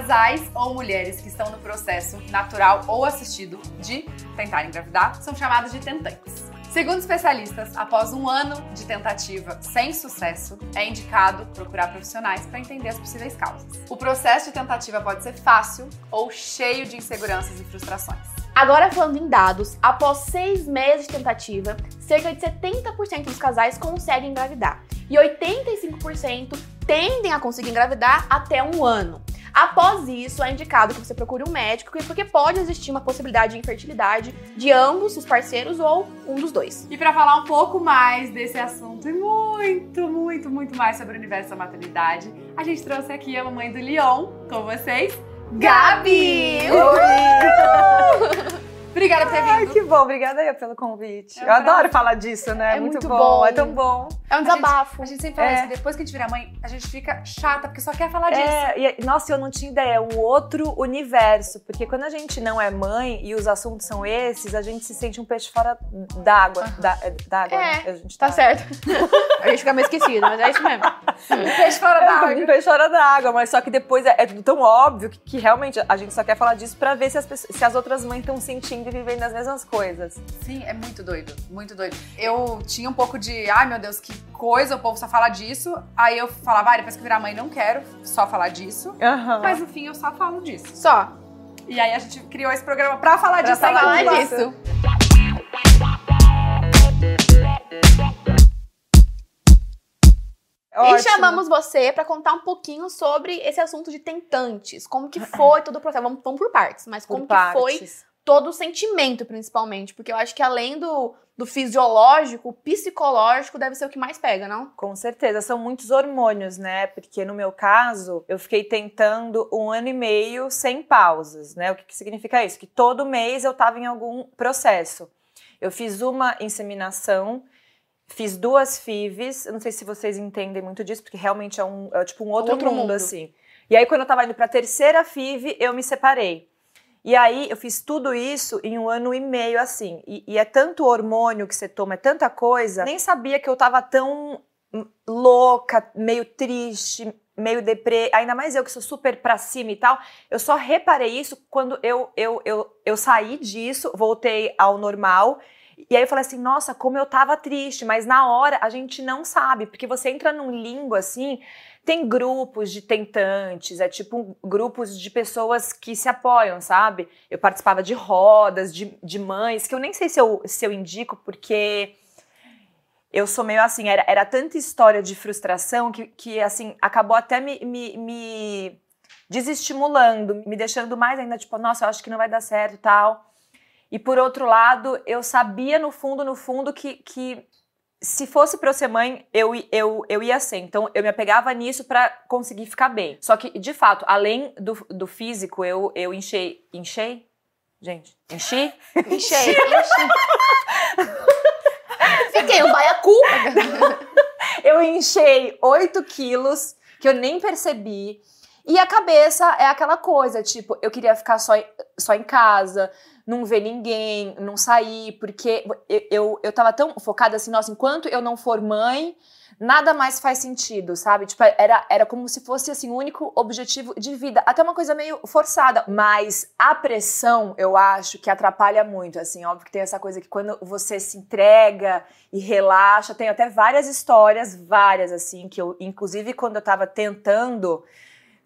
Casais ou mulheres que estão no processo natural ou assistido de tentar engravidar são chamados de tentantes. Segundo especialistas, após um ano de tentativa sem sucesso, é indicado procurar profissionais para entender as possíveis causas. O processo de tentativa pode ser fácil ou cheio de inseguranças e frustrações. Agora falando em dados, após seis meses de tentativa, cerca de 70% dos casais conseguem engravidar e 85% tendem a conseguir engravidar até um ano. Após isso, é indicado que você procure um médico, porque pode existir uma possibilidade de infertilidade de ambos os parceiros ou um dos dois. E para falar um pouco mais desse assunto e muito, muito, muito mais sobre o universo da maternidade, a gente trouxe aqui a mamãe do Leon com vocês, Gabi! Oi! Obrigada por ter vindo. Ai, que bom. Obrigada aí pelo convite. É um eu adoro falar disso, né? É muito, muito bom. bom. É tão bom. É um desabafo. A gente, a gente sempre fala é. isso. Depois que a gente vira mãe, a gente fica chata, porque só quer falar disso. É, e, nossa, eu não tinha ideia. É um outro universo. Porque quando a gente não é mãe e os assuntos são esses, a gente se sente um peixe fora d'água. Uhum. D'água, é, né? A gente tá, tá certo. a gente fica meio esquecido, mas é isso mesmo. um peixe fora d'água. Um peixe fora d'água. Mas só que depois é, é tudo tão óbvio que, que, realmente a gente só quer falar disso pra ver se as, pessoas, se as outras mães estão sentindo e vivendo as mesmas coisas. Sim, é muito doido, muito doido. Eu tinha um pouco de, ai meu Deus, que coisa, o povo só fala disso. Aí eu falava, ah, depois que virar mãe, não quero só falar disso. Uhum. Mas no fim eu só falo disso. Só. E aí a gente criou esse programa pra falar pra disso. Pra falar disso. Ótimo. E chamamos você para contar um pouquinho sobre esse assunto de tentantes. Como que foi todo o processo? Vamos, vamos por partes, mas como que foi todo o sentimento, principalmente. Porque eu acho que além do, do fisiológico, o psicológico deve ser o que mais pega, não? Com certeza, são muitos hormônios, né? Porque no meu caso, eu fiquei tentando um ano e meio sem pausas, né? O que, que significa isso? Que todo mês eu tava em algum processo. Eu fiz uma inseminação, fiz duas FIVs, eu não sei se vocês entendem muito disso, porque realmente é, um, é tipo um outro, outro mundo, mundo, assim. E aí, quando eu tava indo pra terceira FIV, eu me separei. E aí eu fiz tudo isso em um ano e meio assim. E, e, é tanto hormônio que você toma, é tanta coisa. Nem sabia que eu tava tão louca, meio triste, meio deprê. Ainda mais eu que sou super pra cima e tal. Eu só reparei isso quando eu, eu, eu, eu saí disso, voltei ao normal. E aí eu falei assim, nossa, como eu tava triste, mas na hora a gente não sabe, porque você entra num limbo assim, tem grupos de tentantes, é tipo grupos de pessoas que se apoiam, sabe? Eu participava de rodas, de, de mães, que eu nem sei se eu, se eu indico, porque eu sou meio assim, era, era tanta história de frustração que, que assim, acabou até me, me, me desestimulando, me deixando mais ainda, tipo, nossa, eu acho que não vai dar certo tal. E por outro lado, eu sabia no fundo, no fundo, que, que se fosse pra eu ser mãe, eu, eu, eu ia ser. Então, eu me apegava nisso para conseguir ficar bem. Só que, de fato, além do, do físico, eu, eu enchei. Enchei? Gente, enchi? Enchei, enchi. Fiquei um baiacu. eu enchei 8 quilos, que eu nem percebi. E a cabeça é aquela coisa, tipo, eu queria ficar só, só em casa, não ver ninguém, não sair, porque eu, eu, eu tava tão focada assim, nossa, enquanto eu não for mãe, nada mais faz sentido, sabe? Tipo, era, era como se fosse assim, o único objetivo de vida. Até uma coisa meio forçada. Mas a pressão, eu acho que atrapalha muito. Assim, óbvio que tem essa coisa que quando você se entrega e relaxa, tem até várias histórias, várias, assim, que eu, inclusive, quando eu tava tentando,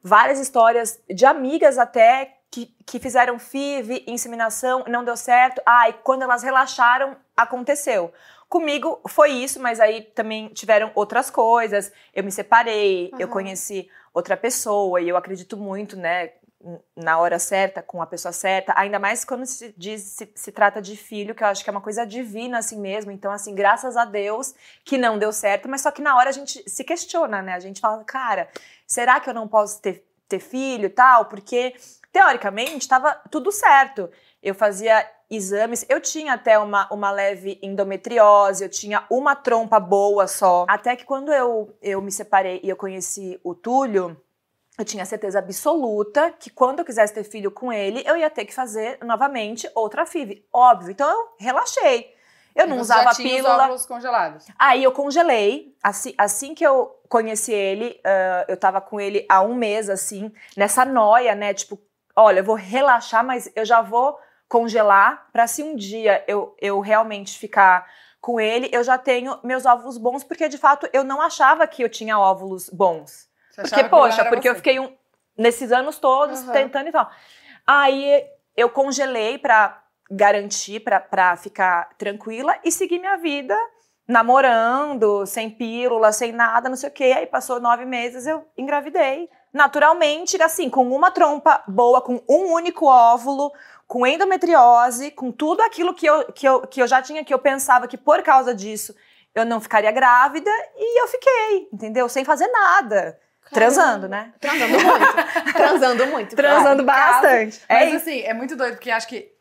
várias histórias de amigas até que, que fizeram FIV, inseminação, não deu certo. Ah, e quando elas relaxaram, aconteceu. Comigo foi isso, mas aí também tiveram outras coisas. Eu me separei, uhum. eu conheci outra pessoa e eu acredito muito, né, na hora certa, com a pessoa certa, ainda mais quando se diz se, se, trata de filho, que eu acho que é uma coisa divina assim mesmo. Então, assim, graças a Deus que não deu certo, mas só que na hora a gente se questiona, né? A gente fala, cara, será que eu não posso ter, ter filho e tal? Porque teoricamente, estava tudo certo. Eu fazia exames, eu tinha até uma, uma leve endometriose, eu tinha uma trompa boa só. Até que quando eu, eu me separei e eu conheci o Túlio, eu tinha certeza absoluta que quando eu quisesse ter filho com ele, eu ia ter que fazer novamente outra FIV. Óbvio. Então eu relaxei. Eu não usava já tinha pílula. os óvulos congelados. Aí eu congelei. Assim, assim que eu conheci ele, ah, eu tava com ele há um mês, assim, nessa noia, né? Tipo, olha, eu vou relaxar, mas eu já vou congelar pra se um dia eu, eu realmente ficar com ele, eu já tenho meus óvulos bons, porque de fato eu não achava que eu tinha óvulos bons. Você Porque, poxa, porque eu você. fiquei um, nesses anos todos Uhum. tentando e tal. Aí eu congelei pra garantir, pra, pra ficar tranquila e seguir minha vida namorando, sem pílula, sem nada, não sei o quê. Aí passou nove meses, eu engravidei. Naturalmente, assim, com uma trompa boa, com um único óvulo, com endometriose, com tudo aquilo que eu, que eu, que eu já tinha, que eu pensava que por causa disso eu não ficaria grávida, e eu fiquei, entendeu? Sem fazer nada. Transando, né? Transando muito. Transando muito. Transando casa. bastante. É Mas isso. assim, é muito doido, porque acho que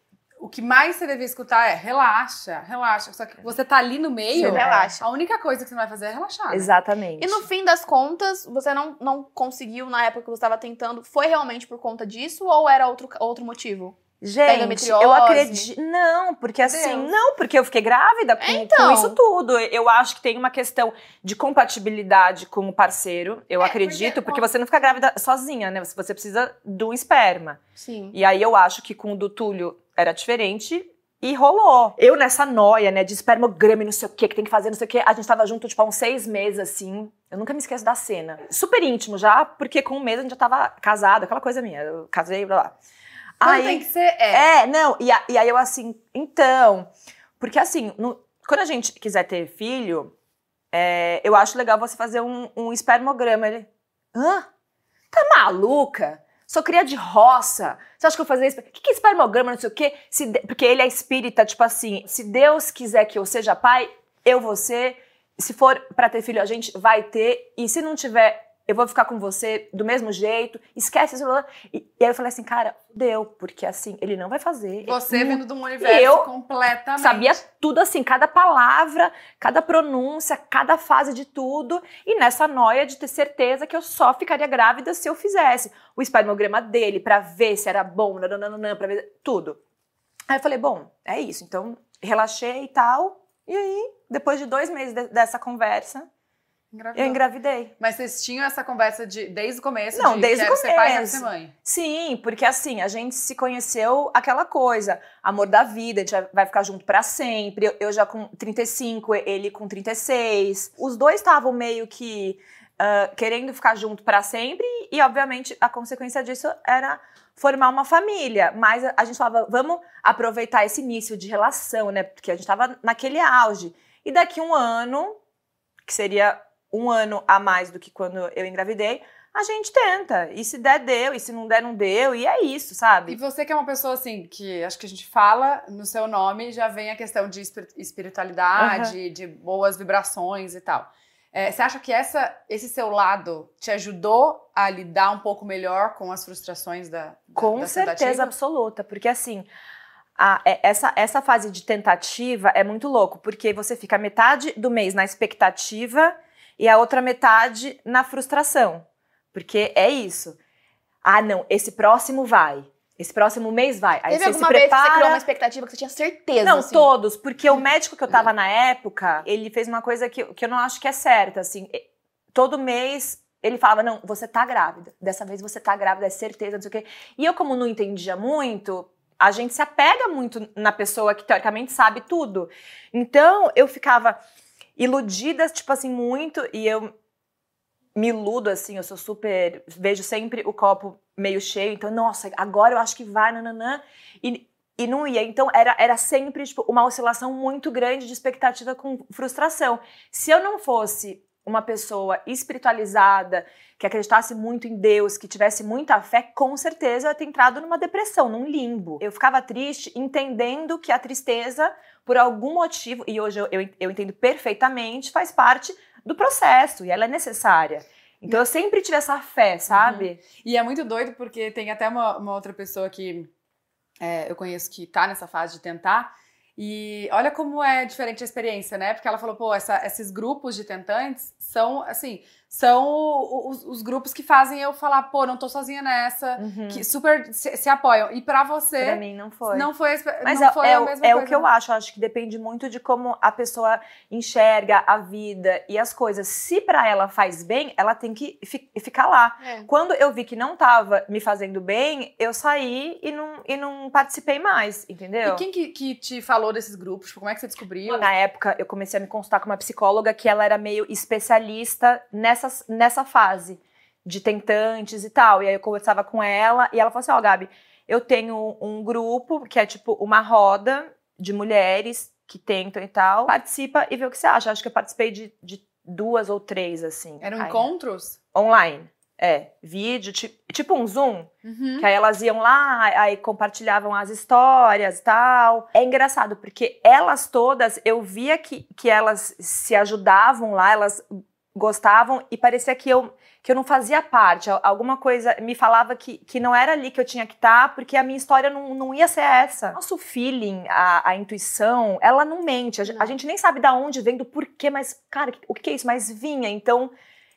o que mais você deve escutar é relaxa, relaxa. Só que você tá ali no meio, Você relaxa. a única coisa que você não vai fazer é relaxar. né? Exatamente. E no fim das contas, você não, não conseguiu na época que você estava tentando, foi realmente por conta disso ou era outro, outro motivo? Gente, eu acredito. Não, porque assim, Deus. não, porque eu fiquei grávida com, Então. com isso tudo. Eu acho que tem uma questão de compatibilidade com o parceiro. Eu É, acredito, porque- porque, você não fica grávida sozinha, né? Você você precisa do esperma. Sim. E aí eu acho que com o do Túlio era diferente. E rolou. Eu nessa noia, né, de espermograma e não sei o que, que tem que fazer, não sei o que. A gente tava junto, tipo, há uns seis meses, assim. Eu nunca me esqueço da cena. Super íntimo já, porque com um mês a gente já tava casado, aquela coisa minha. Eu casei, blá blá. Quando tem que ser, é. É, não, e, a- e aí eu assim, então. Porque assim, no- quando a gente quiser ter filho, é, eu acho legal você fazer um, um espermograma. Ele, hã? Tá maluca? Sou cria de roça. Você acha que eu vou fazer isso? O que, que é espermograma, não sei o quê? Se porque ele é espírita, tipo assim, se Deus quiser que eu seja pai, eu vou ser. Se for pra ter filho, a gente vai ter. E se não tiver, eu vou ficar com você do mesmo jeito. Esquece isso. E, e aí eu falei assim, cara, deu. Porque assim, ele não vai fazer. Você Ele vindo de um universo Eu completamente. Sabia tudo assim, cada palavra, cada pronúncia, cada fase de tudo. E nessa noia de ter certeza que eu só ficaria grávida se eu fizesse o espermograma dele pra ver se era bom, nananana, pra ver tudo. Aí eu falei, bom, é isso. Então relaxei e tal. E aí, depois de dois meses de- dessa conversa, Engravidou. eu engravidei. Mas vocês tinham essa conversa de, desde o começo? Não, de desde o quero ser pai, quero começo. ser mãe. Sim, porque assim, a gente se conheceu aquela coisa, amor da vida, a gente vai- ficar junto pra sempre. Eu, já com 35, ele com 36. Os dois estavam meio que ah, querendo ficar junto pra sempre e, obviamente, a consequência disso era formar uma família. Mas a, a gente falava, vamos aproveitar esse início de relação, né? Porque a gente tava naquele auge. E daqui um ano, que seria um ano a mais do que quando eu engravidei, a gente tenta. E se der, deu. E se não der, não deu. E é isso, E sabe? você que é uma pessoa assim, que acho que a gente fala no seu nome, já vem a questão de espir- espiritualidade, de boas vibrações e tal. É, você acha que essa, esse seu lado te ajudou a lidar um pouco melhor com as frustrações da, da Com da certeza tentativa? absoluta. Porque assim. a- é- essa, essa fase de tentativa é muito louco, porque você fica metade do mês na expectativa e a outra metade na frustração. Porque é isso. Ah, não, esse próximo vai. Esse próximo mês vai. Aí Teve você alguma se vez que prepara. você criou uma expectativa que você tinha certeza? Não, assim? todos, porque o médico que eu tava na época, ele fez uma coisa que, que eu não acho que é certa, assim, todo mês ele falava, não, você tá grávida, dessa vez você tá grávida, é certeza, não sei o quê. E eu, como não entendia muito, a gente se apega muito na pessoa que teoricamente sabe tudo. Então, eu ficava iludida, tipo assim, muito, e eu me iludo, assim, eu sou super, vejo sempre o copo meio cheio, então, nossa, agora eu acho que vai, nananã, e, e não ia. Então, era, era sempre, tipo, uma oscilação muito grande de expectativa com frustração. Se eu não fosse uma pessoa espiritualizada, que acreditasse muito em Deus, que tivesse muita fé, com certeza eu ia ter entrado numa depressão, num limbo. Eu ficava triste, entendendo que a tristeza, por algum motivo, e hoje eu, eu, eu entendo perfeitamente, faz parte do processo e ela é necessária. Então eu sempre tive essa fé, sabe? E é muito doido porque tem até uma, uma outra pessoa que é, eu conheço que tá nessa fase de tentar. E olha como é diferente a experiência, né? Porque ela falou, pô, essa- esses grupos de tentantes são, assim, são os, os grupos que fazem eu falar, pô, não tô sozinha nessa, Uhum. que super se, se apoiam. E pra você, Pra mim não foi. não foi, Mas não é, foi é a o- mesma é coisa. o que eu acho. Eu acho que depende muito de como a pessoa enxerga a vida e as coisas. Se pra ela faz bem, ela tem que fi- ficar lá. É. Quando eu vi que não tava me fazendo bem, eu saí e não, e não participei mais, entendeu? E quem que, que te falou desses grupos? Tipo, como é que você descobriu? Na época, eu comecei a me consultar com uma psicóloga que ela era meio especialista nessa, nessa fase de tentantes e tal. E aí eu conversava com ela e ela falou assim: Ó, Gabi, eu tenho um grupo que é tipo uma roda de mulheres que tentam e tal. Participa e vê o que você acha. Acho que eu participei de, de duas ou três, assim. Eram Aí- encontros? Online. É, vídeo, ti- tipo um Zoom. Uhum. Que aí elas iam lá, aí compartilhavam as histórias e tal. É engraçado, porque elas todas, eu via que, que elas se ajudavam lá, elas gostavam e parecia que eu, que eu não fazia parte. Al- Alguma coisa me falava que, que não era ali que eu tinha que estar, porque a minha história não, não ia ser essa. Nosso feeling, a, a intuição, ela não mente. A, gen- a Não. gente nem sabe da onde vem, do porquê, mas, cara, o que é isso? Mas vinha. Então,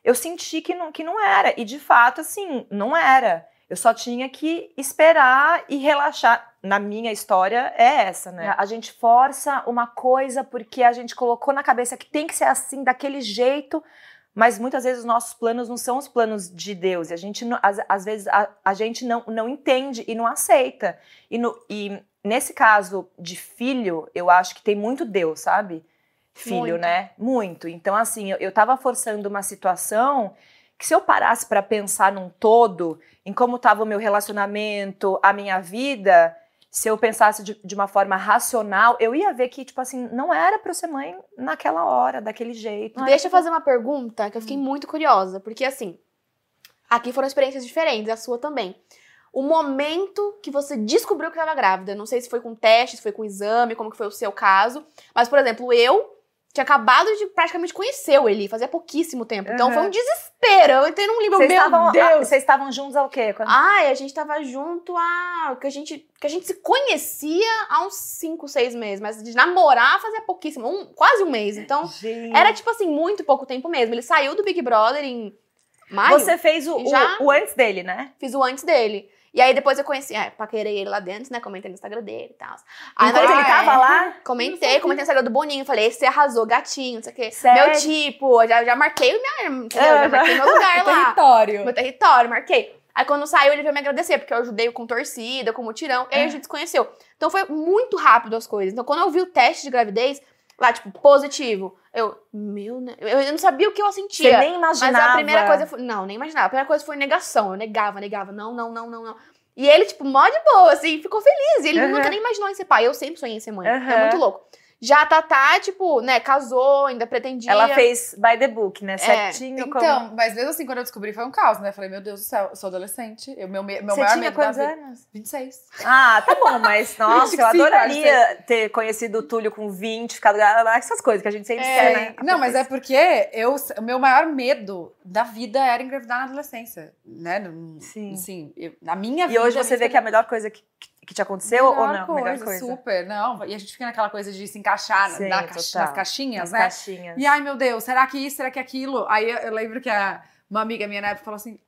eu senti que não, que não era. E de fato, assim, não era. Eu só tinha que esperar e relaxar. Na minha história é essa, né? A gente força uma coisa porque a gente colocou na cabeça que tem que ser assim, daquele jeito, mas muitas vezes os nossos planos não são os planos de Deus. E a gente, não- às, às vezes, a, a gente não, não entende e não aceita. E, no- e nesse caso de filho, eu acho que tem muito Deus, sabe? Filho, Muito. né? Muito. Então, assim, eu, eu tava forçando uma situação que se eu parasse para pensar num todo, em como estava o meu relacionamento, a minha vida, se eu pensasse de, de uma forma racional, eu ia ver que, tipo assim, não era pra eu ser mãe naquela hora, daquele jeito. Não era Deixa eu fazer uma pergunta que eu fiquei muito curiosa, porque assim, aqui foram experiências diferentes, a sua também. O momento que você descobriu que estava grávida, não sei se foi com teste, se foi com exame, como que foi o seu caso, mas por exemplo, eu tinha acabado de praticamente conhecer o Eli, fazia pouquíssimo tempo. Então Uhum. foi um desespero. Eu entrei num livro, meu estavam, Deus. vocês estavam juntos ao quê? Quando- Ai, a gente tava junto há. Que a gente, que a gente se conhecia há uns 5, 6 meses, mas de namorar fazia pouquíssimo, um, quase um mês. Então, Gente. era tipo assim, muito pouco tempo mesmo. Ele saiu do Big Brother em maio. Você fez o, já- o, o antes dele, né? Fiz o antes dele. E aí depois eu conheci, é, paquerei ele lá dentro, né? Comentei no Instagram dele e tal. Aí Enquanto ele tava é, lá? Comentei, comentei no Instagram do Boninho. Falei, esse arrasou, gatinho, não sei o quê. Sério? Meu tipo, já, já marquei o minha, entendeu? já marquei meu lugar lá. Território. Meu território, marquei. Aí quando saiu, ele veio me agradecer, porque eu ajudei com torcida, com mutirão. E aí a gente se conheceu. Então foi muito rápido as coisas. Então quando eu vi o teste de gravidez, lá, tipo, positivo, eu, meu, né? Eu, eu não sabia o que eu sentia. Você nem imaginava. Mas a primeira coisa foi. Não, nem imaginava. A primeira coisa foi negação. Eu negava, negava. Não, não, não, não, não. E ele, tipo, mó de boa, assim, ficou feliz. E ele Uhum. nunca nem imaginou em ser pai. Eu sempre sonhei em ser mãe. Uhum. É muito louco. Já a Tatá, tipo, né, casou, ainda pretendia. Ela fez by the book, né? Certinho. como- Então, mas mesmo assim, quando eu descobri, foi um caos, né? Falei, meu Deus do céu, eu sou adolescente. Eu, meu, me- meu Você maior tinha medo da quantos vida. anos? 26. Ah, tá bom, mas nossa, eu 25, adoraria ter conhecido o Túlio com 20, ficado essas coisas que a gente sempre É, quer, né? Não, mas é porque eu, o meu maior medo da vida era engravidar na adolescência, né? Sim. Assim, eu- na minha E vida. hoje você vê que é a melhor coisa que, que te aconteceu ou não? Coisa, melhor coisa. Super, não. E a gente fica naquela coisa de se encaixar Sim, na caixa- nas caixinhas, Nas né? caixinhas. E ai, meu Deus, será que isso, será que aquilo? Aí eu, eu lembro que a- uma amiga minha na época falou assim: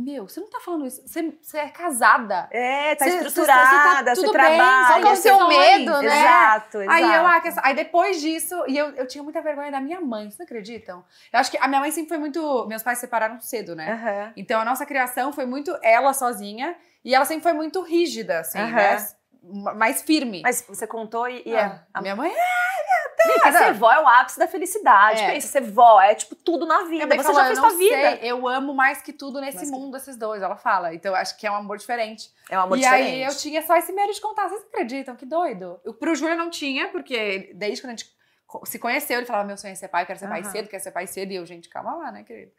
Meu, você não tá falando isso, você, você é casada. É, tá Você- você- estruturada, você você, tá tudo bem, trabalha. qual que é o você- seu medo, né? Exato, exato. Aí eu, ah, que aí depois disso, e eu, eu tinha muita vergonha da minha mãe, vocês não acreditam? Eu acho que a minha mãe sempre foi muito. Meus pais se separaram cedo, né? Aham. Então a nossa criação foi muito ela sozinha, e ela sempre foi muito rígida, assim, né? Mais firme. Mas você contou e, e Ah, é. a minha mãe Porque ser vó é o ápice da felicidade. É. Pensa, ser vó é tipo tudo na vida. Você falou, já fez eu sua vida. sei, eu amo mais que tudo nesse Mais que- mundo, esses dois, ela fala. Então acho que é um amor diferente. É um amor e diferente. aí eu tinha só esse medo de contar. Vocês acreditam? Que doido. Eu, pro Júlio não tinha, porque desde quando a gente se conheceu, ele falava: meu sonho é ser pai, quero ser pai cedo, quero ser pai cedo. E eu, gente, calma lá, né, querido?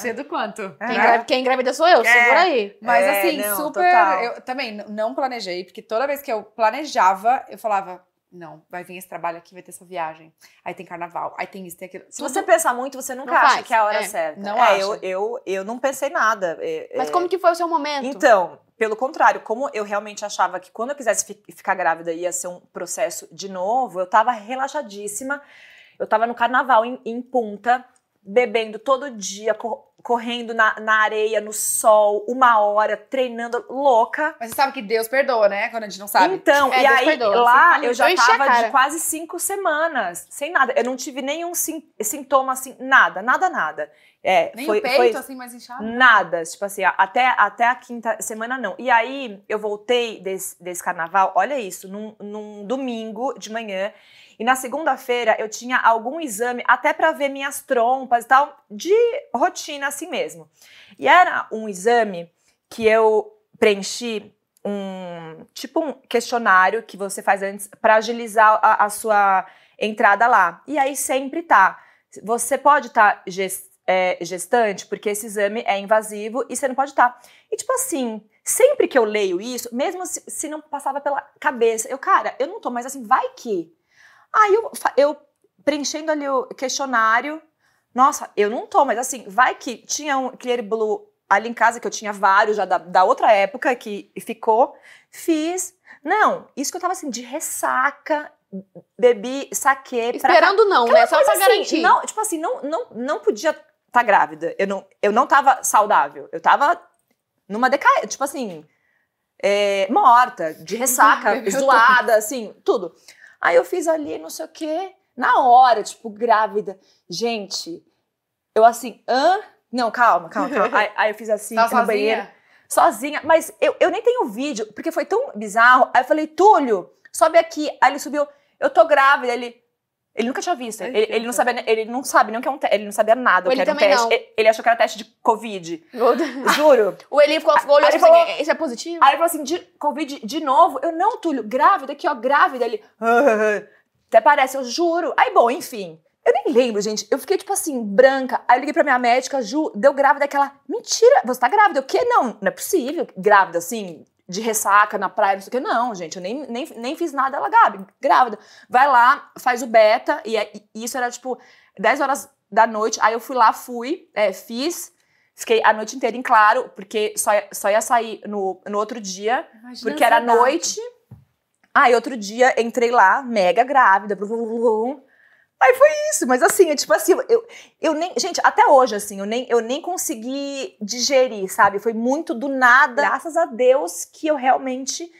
Cedo quanto? Quem, engra- quem engravida sou eu, É. segura aí. Mas É, assim, não, super. total. Eu também não planejei, porque toda vez que eu planejava, eu falava: não, vai vir esse trabalho aqui, vai ter essa viagem. Aí tem carnaval, aí tem isso, tem aquilo. Se você pensar muito, você nunca Não acha faz. que é a hora É, certa. não é, acha. Eu, eu, eu não pensei nada. É, Mas é, como que foi o seu momento? Então, pelo contrário, como eu realmente achava que quando eu quisesse fi- ficar grávida ia ser um processo de novo, eu tava relaxadíssima. Eu tava no carnaval em, em Punta, bebendo todo dia, co- correndo na, na areia, no sol, uma hora, treinando, louca. Mas você sabe que Deus perdoa, né? Quando a gente não sabe. Então, É, e Deus aí perdoa, lá eu já tava de quase cinco semanas, sem nada. Eu não tive nenhum sim- sintoma assim, nada, nada, nada. É, Nem foi, o peito, foi assim, mais inchado. nada, tipo assim, até, até a quinta semana não. E aí eu voltei desse, desse carnaval, olha isso, num, num domingo de manhã. E na segunda-feira eu tinha algum exame até pra ver minhas trompas e tal, de rotina assim mesmo. E era um exame que eu preenchi um tipo um questionário que você faz antes pra agilizar a, a sua entrada lá. E aí sempre tá. Você pode estar gestante, porque esse exame é invasivo e você não pode estar. E tipo assim, sempre que eu leio isso, mesmo se, se não passava pela cabeça, eu, cara, eu não tô mais assim, vai que. Aí eu, eu preenchendo ali o questionário, nossa, eu não tô, mas assim, vai que tinha um Clear Blue ali em casa, que eu tinha vários já da, da outra época que ficou, fiz. Não, isso que eu tava assim, de ressaca, bebi, saquei. pra Esperando não, né? Só pra assim, garantir. Não, tipo assim, não, não, não podia estar grávida. Eu não, eu não tava saudável. Eu tava numa decaída, tipo assim, é, morta, de ressaca, zoada, assim, tudo. Aí eu fiz ali, não sei o quê, na hora, tipo, grávida. Gente, eu assim, hã? Não, calma, calma, calma. aí, aí eu fiz assim, Tava no banheiro sozinha? sozinha, mas eu, eu nem tenho vídeo, porque foi tão bizarro. Aí eu falei, Túlio, sobe aqui. Aí ele subiu, eu tô grávida. Ele, ele nunca tinha visto. Ele, ele não sabia, ele não sabe nem o que é um teste. Ele não sabia nada o que era um teste. não. Ele, ele achou que era teste de Covid. Juro. O Eli ficou, ficou olhando assim, falou- isso é positivo? Aí ele falou assim, de Covid de novo? Eu, não, Túlio, grávida aqui, ó, grávida. Ele, até parece, eu juro. Aí, bom, enfim. Eu nem lembro, gente. Eu fiquei, tipo assim, branca. Aí eu liguei pra minha médica, Ju, deu grávida aquela. Mentira, você tá grávida? O quê? Não, não é possível. Grávida, assim, de ressaca na praia, não sei o quê. Não, gente, eu nem, nem, nem fiz nada. Ela, Gabi, grávida. Vai lá, faz o beta. E, é- e isso era, tipo, 10 horas da noite. Aí eu fui lá, fui, é, fiz. Fiquei a noite inteira em claro, porque só, ia- só ia sair no, no outro dia. Imagina Porque era noite. Aí outro dia entrei lá, mega grávida. blu, blu, blu, blu. Aí foi isso, mas assim, é tipo assim, eu, eu nem. Gente, até hoje, assim, eu nem, eu nem consegui digerir, sabe? Foi muito do nada. Graças a Deus que eu realmente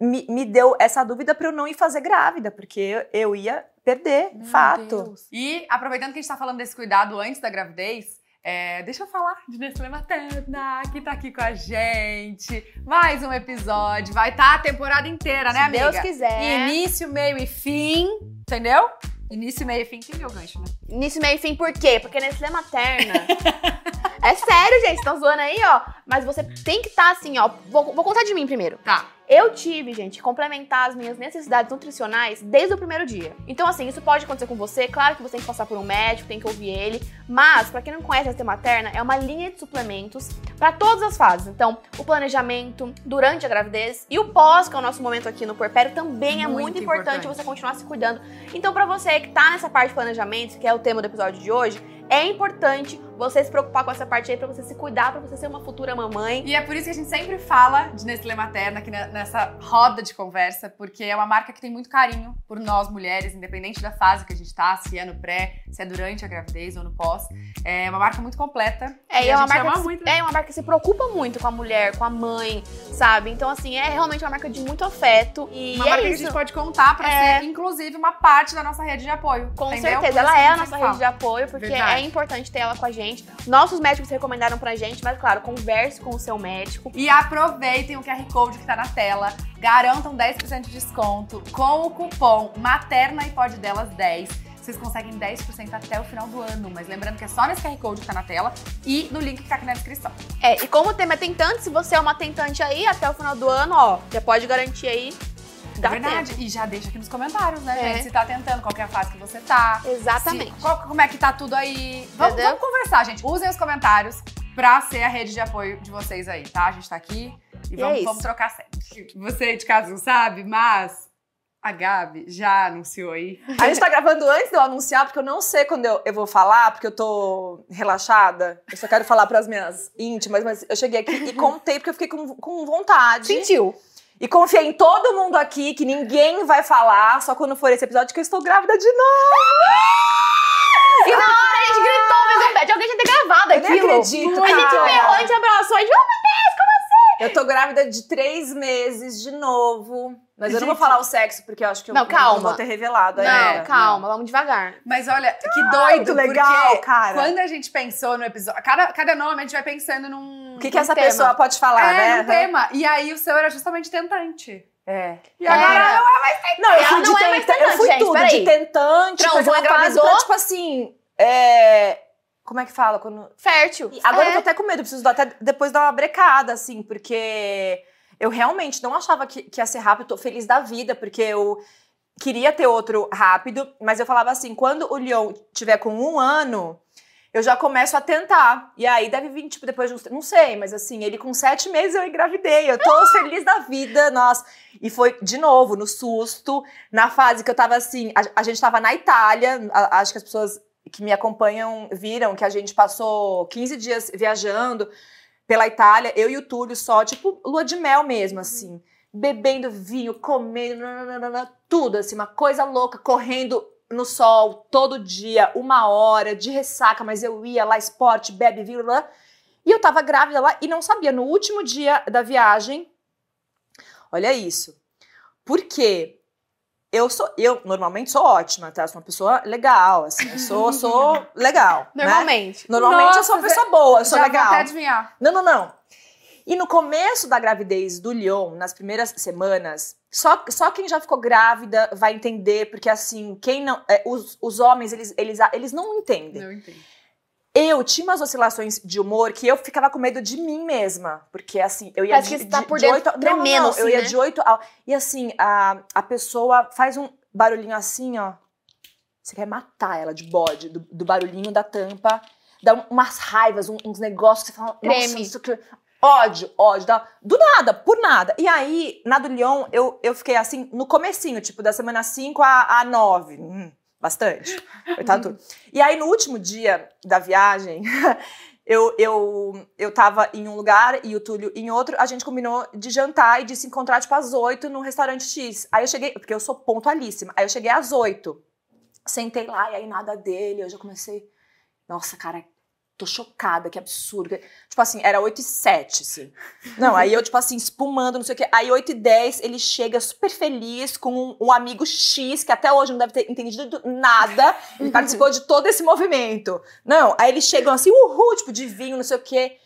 me, me deu essa dúvida pra eu não ir fazer grávida, porque eu, eu ia perder, Meu fato. Deus. E aproveitando que a gente tá falando desse cuidado antes da gravidez, é, deixa eu falar de Nestlé Materna, que tá aqui com a gente. Mais um episódio. Vai estar a temporada inteira, né, Se amiga? Deus quiser. Início, meio e fim. Entendeu? Início, meio e fim. Entendeu o gancho, né? Início, meio e fim, por quê? Porque Nestlé Materna. é sério, gente, estão zoando aí, ó. Mas você tem que estar assim, ó. Vou, vou contar de mim primeiro. Tá. Eu tive, gente, que complementar as minhas necessidades nutricionais desde o primeiro dia. Então, assim, isso pode acontecer com você. Claro que você tem que passar por um médico, tem que ouvir ele. Mas, pra quem não conhece a ST Materna, é uma linha de suplementos pra todas as fases. Então, o planejamento durante a gravidez e o pós, que é o nosso momento aqui no Puerpério, também é Muito muito importante, importante. você continuar se cuidando. Então, pra você que tá nessa parte de planejamento, que é o tema do episódio de hoje, é importante você se preocupar com essa parte aí pra você se cuidar, pra você ser uma futura mamãe. E é por isso que a gente sempre fala de Nestlé Materna aqui ne- nessa roda de conversa, porque é uma marca que tem muito carinho por nós mulheres, independente da fase que a gente tá, se é no pré, se é durante a gravidez ou no pós. É uma marca muito completa. É, e é uma, marca que, se- muito. né? é uma marca que se preocupa muito com a mulher, com a mãe, sabe? Então, assim, é realmente uma marca de muito afeto. E Uma é marca que a isso. gente pode contar pra É. ser, inclusive, uma parte da nossa rede de apoio. Com entendeu? certeza, ela isso é a nossa rede de apoio, porque Verdade. é importante ter ela com a gente. Nossos médicos recomendaram pra gente, mas claro, converse com o seu médico. E aproveitem o QR Code que tá na tela. Garantam 10% de desconto com o cupom Materna e Pode Delas 10. Vocês conseguem 10% até o final do ano. Mas lembrando que é só nesse QR Code que tá na tela e no link que tá aqui na descrição. É, e como o tema é tentante, se você é uma tentante aí, até o final do ano, ó, já pode garantir aí. Dá Verdade. tempo. E já deixa aqui nos comentários, né, É. gente? Se tá tentando, qual que é a fase que você tá. Exatamente. Se- qual- como é que tá tudo aí. Vamos, vamos conversar, gente. Usem os comentários pra ser a rede de apoio de vocês aí, tá? A gente tá aqui e E vamos, é vamos trocar sempre. Você de casa não sabe, mas a Gabi já anunciou aí. A gente tá gravando antes de eu anunciar, porque eu não sei quando eu, eu vou falar, porque eu tô relaxada. Eu só quero falar pras minhas íntimas, mas eu cheguei aqui e contei porque eu fiquei com, com vontade. Sentiu. E confiei em todo mundo aqui que ninguém vai falar, só quando for esse episódio que eu estou grávida de novo. E na hora a gente gritou, meu Beth, alguém tinha que ter gravado Eu nem aquilo. acredito, a gente cara. berrou, a gente abraçou, a gente, Eu tô grávida de três meses de novo. Mas eu não vou Gente. falar o sexo, porque eu acho que eu Não, calma. vou ter revelado não, ainda. calma, vamos devagar. Mas olha, que doido, muito legal, porque cara. quando a gente pensou no episódio, cada, cada nome a gente vai pensando num, O que, que Um essa tema. pessoa pode falar, é, né? num tema. E aí o seu era justamente tentante. É. E agora Era. Não, eu Ela fui de não é mais tentante. Eu fui tentante, gente, tudo, peraí. de tentante, Transou, engravidou? pra, tipo assim. É... Como é que fala? Quando... Fértil. E Agora É. eu tô até com medo, preciso dar- até depois dar uma brecada, assim, porque eu realmente não achava que, que ia ser rápido, tô feliz da vida, porque eu queria ter outro rápido, mas eu falava assim, quando o Leon tiver com um ano, eu já começo a tentar. E aí deve vir, tipo, depois de uns. Não sei, mas assim, ele com sete meses eu engravidei. Eu tô feliz da vida, nossa. E foi, de novo, no susto, na fase que eu tava assim. A, a gente tava na Itália, a- acho que as pessoas que me acompanham viram que a gente passou 15 dias viajando pela Itália, eu e o Túlio só, tipo, lua de mel mesmo, assim. Bebendo vinho, comendo, tudo, assim, uma coisa louca, correndo no sol todo dia, uma hora, de ressaca, mas eu ia lá, esporte, bebe, vinho, lá. E eu tava grávida lá e não sabia. No último dia da viagem, olha isso. Por quê? Eu sou, eu normalmente sou ótima, tá? Eu sou uma pessoa legal, assim, eu sou, sou legal. né? Normalmente. Normalmente eu sou uma Nossa, pessoa boa, eu sou legal. vou até adivinhar. Não, não, não. E no começo da gravidez do Leon, nas primeiras semanas, só, só quem já ficou grávida vai entender, porque assim, quem não. é, os, os homens, eles, eles, eles não entendem. Não entendo. Eu tinha umas oscilações de humor que eu ficava com medo de mim mesma. Porque assim, eu ia Parece de, que você tá de- por de dentro oito a- não, tremendo, não, assim, eu ia né? de 8 a. E assim, a, a pessoa faz um barulhinho assim, ó. Você quer matar ela de bode, do, do barulhinho da tampa. Dá um- umas raivas, um- uns negócios que você fala. Treme. Nossa, isso que... Ódio, ódio. Dá, do nada, por nada. E aí, na do Leon, eu, eu fiquei assim, no comecinho, tipo, da semana 5 a, a 9. Hum, bastante. Coitado tudo. E aí, no último dia da viagem, eu, eu, eu tava em um lugar e o Túlio em outro. A gente combinou de jantar e de se encontrar, tipo, às 8 no restaurante X. Aí eu cheguei, porque eu sou pontualíssima. Aí eu cheguei às 8. Sentei lá e aí nada dele. Eu já comecei. Nossa, cara, tô chocada, que absurdo. Tipo assim, era 8 e 7, assim. Não, aí eu, tipo assim, espumando, não sei o quê. Aí 8 e 10, ele chega super feliz com um, um amigo X, que até hoje não deve ter entendido nada. Ele participou de todo esse movimento. Não, aí eles chegam assim, uhul, tipo, de vinho, não sei o quê.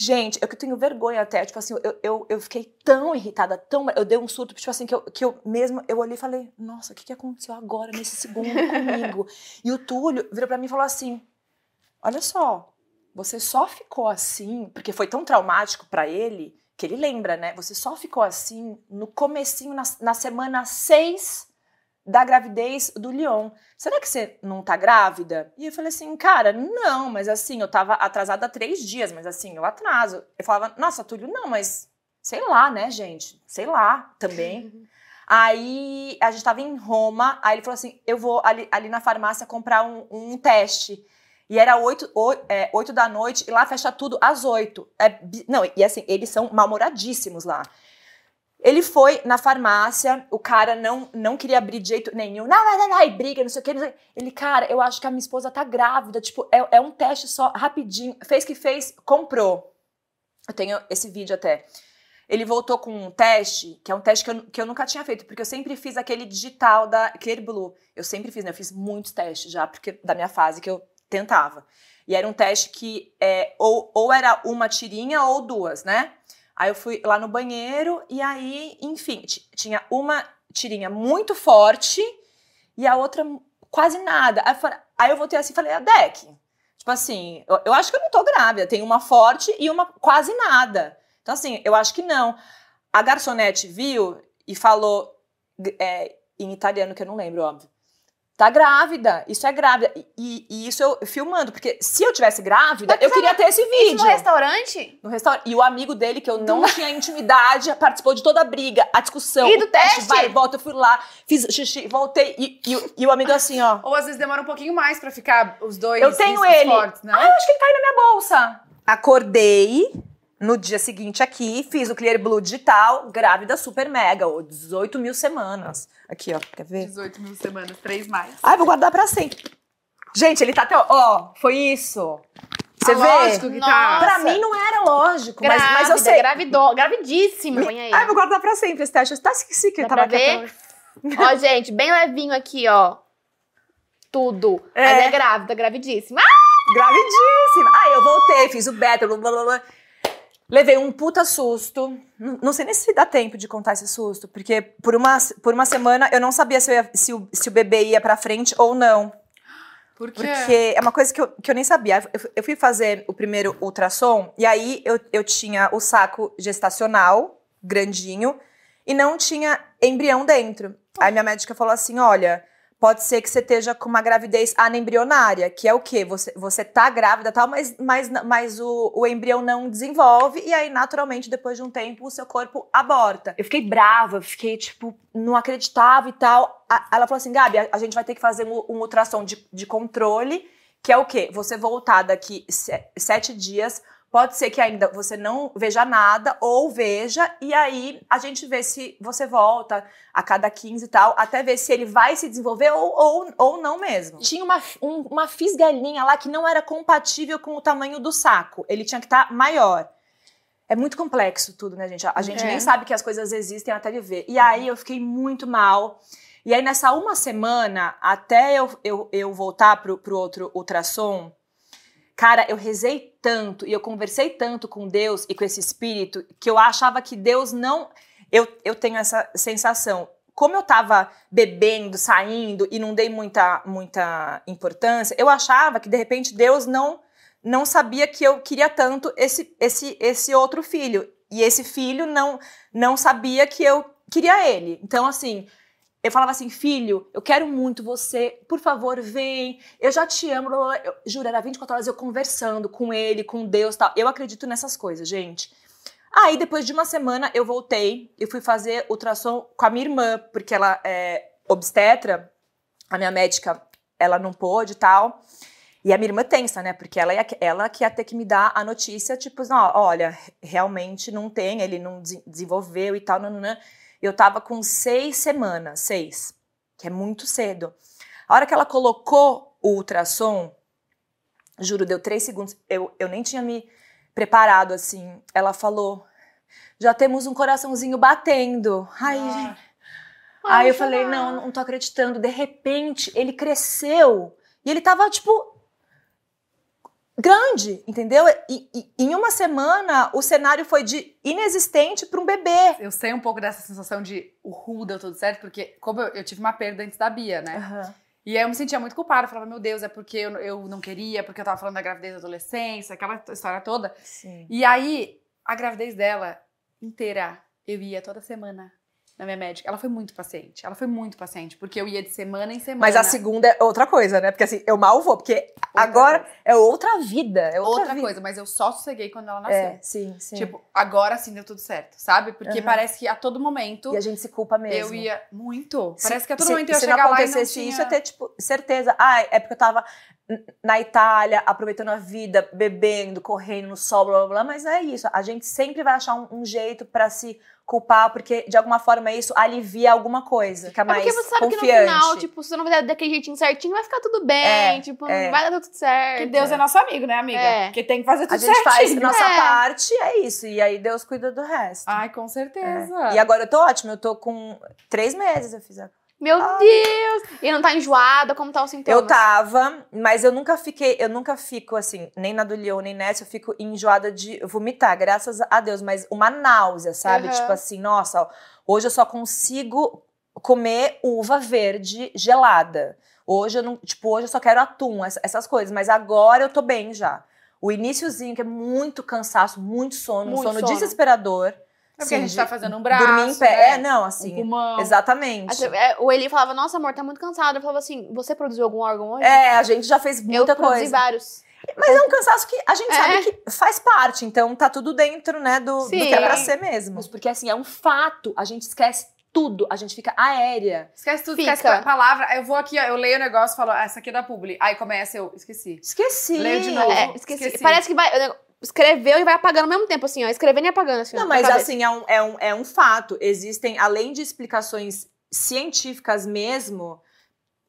Gente, eu que tenho vergonha até, tipo assim, eu, eu, eu fiquei tão irritada, tão. Eu dei um surto, tipo assim, que eu, que eu mesmo, eu olhei e falei, nossa, o que, que aconteceu agora, nesse segundo comigo? E o Túlio virou pra mim e falou assim: olha só, você só ficou assim, porque foi tão traumático pra ele, que ele lembra, né? Você só ficou assim no comecinho, na, na semana 6 da gravidez do Leon. Será que você não tá grávida? E eu falei assim, cara, não, mas assim, eu tava atrasada há três dias, mas assim, eu atraso. Eu falava, nossa, Túlio, não, mas sei lá, né, gente? Sei lá também. Aí a gente tava em Roma, aí ele falou assim: eu vou ali, ali na farmácia comprar um, um teste. E era oito, oi- é, oito da noite, e lá fecha tudo às oito. É, bi- não, e assim, eles são mal-humoradíssimos lá. Ele foi na farmácia, o cara não, não queria abrir de jeito nenhum. Não, não, não, não, briga, não sei o que. Ele, cara, eu acho que a minha esposa tá grávida. Tipo, é, é um teste só, rapidinho. Fez que fez, comprou. Eu tenho esse vídeo até. Ele voltou com um teste, que é um teste que eu, que eu nunca tinha feito, porque eu sempre fiz aquele digital da Clear Blue. Eu sempre fiz, né? Eu fiz muitos testes já, porque da minha fase que eu tentava. E era um teste que é, ou, ou era uma tirinha ou duas, né? Aí eu fui lá no banheiro e aí, enfim, ti- tinha uma tirinha muito forte e a outra quase nada. Aí eu, falei- aí eu voltei assim e falei, a Deck, tipo assim, eu, eu acho que eu não tô grávida. Tem uma forte e uma quase nada. Então, assim, eu acho que não. A garçonete viu e falou é, em italiano, que eu não lembro, óbvio. Tá grávida, isso é grávida. E, e- isso eu filmando, porque se eu tivesse grávida, Mas eu queria ter esse Isso vídeo. no restaurante? No restaurante. E o amigo dele, que eu não tinha intimidade, participou de toda a briga, a discussão. E o do teste? Vai e volta, eu fui lá, fiz xixi, voltei. E, e o- e o amigo assim, ó. Ou às vezes demora um pouquinho mais pra ficar os dois Eu tenho ele. fortes, né? Ah, eu acho que ele aí na minha bolsa. Acordei no dia seguinte aqui, fiz o Clear Blue digital, grávida super mega, ou 18 mil semanas. Aqui, ó, quer ver? 18 mil semanas, três mais. Ai, vou guardar pra sempre. Gente, ele tá até. Ó, foi isso. Você Ah, vê? lógico que tá. Pra mim não era lógico, mas, Grávida, mas eu sei. gravidou, gravidíssima, põe aí. Ai, vou guardar pra sempre esse teste. Tá esqueci que Dá tava pra aqui. ver? Ó, gente, bem levinho aqui, ó. Tudo. É. Mas é grávida, gravidíssima. Ah, Gravidíssima. Aí eu voltei, fiz o beta, blá, blá, blá, blá. Levei um puta susto. Não sei nem se dá tempo de contar esse susto, porque por uma, por uma semana eu não sabia se, eu ia- se o, se o bebê ia pra frente ou não. Por quê? Porque é uma coisa que eu, que eu nem sabia. Eu, fui- eu fui fazer o primeiro ultrassom e aí eu, eu tinha o saco gestacional, grandinho, e não tinha embrião dentro. Aí minha médica falou assim: olha, pode ser que você esteja com uma gravidez anembrionária, que é o quê? Você, você tá grávida tal, mas, mas, mas o, o embrião não desenvolve, e aí, naturalmente, depois de um tempo, o seu corpo aborta. Eu fiquei brava, fiquei, tipo, não acreditava e tal. A- ela falou assim: Gabi, a, a gente vai ter que fazer um, um ultrassom de, de controle, que é o quê? Você voltar daqui se- sete dias. Pode ser que ainda você não veja nada ou veja, e aí a gente vê se você volta a cada 15 e tal, até ver se ele vai se desenvolver ou, ou, ou não mesmo. Tinha uma, um- uma fisgalinha lá que não era compatível com o tamanho do saco. Ele tinha que estar maior. É muito complexo tudo, né, gente? A, gente É. nem sabe que as coisas existem até de ver. E aí eu fiquei muito mal. E aí, nessa uma semana, até eu, eu, eu voltar pro, pro outro ultrassom, cara, eu rezei tanto e eu conversei tanto com Deus e com esse espírito que eu achava que Deus não. Eu, eu tenho essa sensação. Como eu tava bebendo, saindo e não dei muita, muita importância, eu achava que de repente Deus não não sabia que eu queria tanto esse, esse, esse outro filho. E esse filho não, não sabia que eu queria ele. Então, assim, eu falava assim, filho, eu quero muito você, por favor, vem, eu já te amo. Eu, juro, era 24 horas eu conversando com ele, com Deus tal. Eu acredito nessas coisas, gente. Aí, depois de uma semana, eu voltei e fui fazer ultrassom com a minha irmã, porque ela é obstetra, a minha médica, ela não pôde e tal. E a minha irmã tensa, né? Porque ela, ia, ela que ia ter que me dar a notícia, tipo, não, olha, realmente não tem, ele não des- desenvolveu e tal, nananã. Eu tava com seis semanas, seis, que é muito cedo. A hora que ela colocou o ultrassom, juro, deu três segundos, eu, eu nem tinha me preparado, assim. Ela falou, já temos um coraçãozinho batendo. Ai, gente. Ai, Aí eu falei, não, não tô acreditando. De repente, ele cresceu. E ele tava, tipo, grande, entendeu? E, e- em uma semana, o cenário foi de inexistente para um bebê. Eu sei um pouco dessa sensação de o ru deu tudo certo, porque como eu, eu tive uma perda antes da Bia, né? E aí eu me sentia muito culpada. Eu falava, meu Deus, é porque eu, eu não queria, porque eu tava falando da gravidez da adolescência, aquela história toda. Sim. E aí, a gravidez dela inteira, eu ia toda semana na minha médica. Ela foi muito paciente. Ela foi muito paciente, porque eu ia de semana em semana. Mas a segunda é outra coisa, né? Porque assim, eu mal vou, porque agora coisa. é outra vida. É outra, Outra vida. coisa, mas eu só sosseguei quando ela nasceu. É, sim, sim. Tipo, agora sim deu tudo certo, sabe? Porque Aham. parece que a todo momento e a gente se culpa mesmo. eu ia muito. Se- Parece que a todo se, momento eu ia se chegar não lá e não acontecesse tinha... isso, eu ia ter, tipo, certeza. Ah, é porque eu tava na Itália, aproveitando a vida, bebendo, correndo no sol, blá blá blá. Mas é isso. A gente sempre vai achar um, um jeito pra se culpar, porque de alguma forma isso alivia alguma coisa. Fica É mais porque você sabe confiante. que no final, tipo, se você não fizer daquele jeitinho certinho, vai ficar tudo bem. É, tipo, é. vai dar tudo certo. Que Deus é nosso amigo, né, amiga? É. Porque tem que fazer tudo a gente faz certinho. nossa É. parte, é isso. E aí Deus cuida do resto. Ai, com É. certeza. E agora eu tô ótima, eu tô com três meses eu fiz a Meu Deus! E não tá enjoada? Como tá o sintoma? Eu tava, mas eu nunca fiquei, eu nunca fico assim, nem na do Leon, nem nessa, eu fico enjoada de vomitar, graças a Deus, mas uma náusea, sabe? Aham. Tipo assim, nossa, ó, hoje eu só consigo comer uva verde gelada. Hoje eu não, tipo, hoje eu só quero atum, essa- essas coisas, mas agora eu tô bem já. O iniciozinho, que é muito cansaço, muito sono, um Muito sono, sono. desesperador. É porque a gente de tá fazendo um braço, Dormir em pé. né? É, não, Um assim. pulmão. Exatamente. É, O Eli falava, nossa, amor, tá muito cansado. Eu falava assim, você produziu algum órgão hoje? É, a gente já fez eu muita produzi coisa. vários. Mas é um cansaço que a gente É. sabe que faz parte, então tá tudo dentro, né, do, do Sim. que é pra ser mesmo. Porque assim, é um fato, a gente esquece tudo, a gente fica aérea. Esquece tudo, Fica. esquece a palavra. Eu vou aqui, ó, eu leio o negócio e falo, ah, essa aqui é da Publi. Aí começa, eu esqueci. Esqueci. Leio de novo. É, esqueci. esqueci. Parece que vai. Escreveu e vai apagando ao mesmo tempo, assim, ó. Escrevendo e apagando, assim. Não, mas assim, é um, é, um, é um fato. Existem, além de explicações científicas mesmo,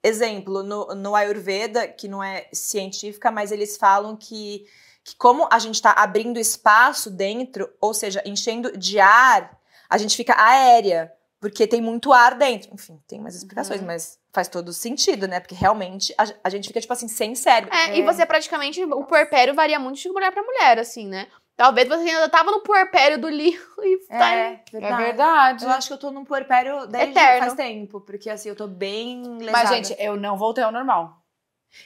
exemplo, no, no Ayurveda, que não é científica, mas eles falam que, que como a gente está abrindo espaço dentro, ou seja, enchendo de ar, a gente fica aérea, porque tem muito ar dentro. Enfim, tem umas explicações, Uhum. mas faz todo sentido, né? Porque realmente a, a gente fica, tipo assim, sem cérebro. É, e você praticamente. O puerpério varia muito de mulher pra mulher, assim, né? Talvez você ainda tava no puerpério do livro e tá. É, É verdade. Eu acho que eu tô num puerpério desde Eterno. faz tempo, porque assim, eu tô bem lesada. Mas, gente, eu não voltei ao normal.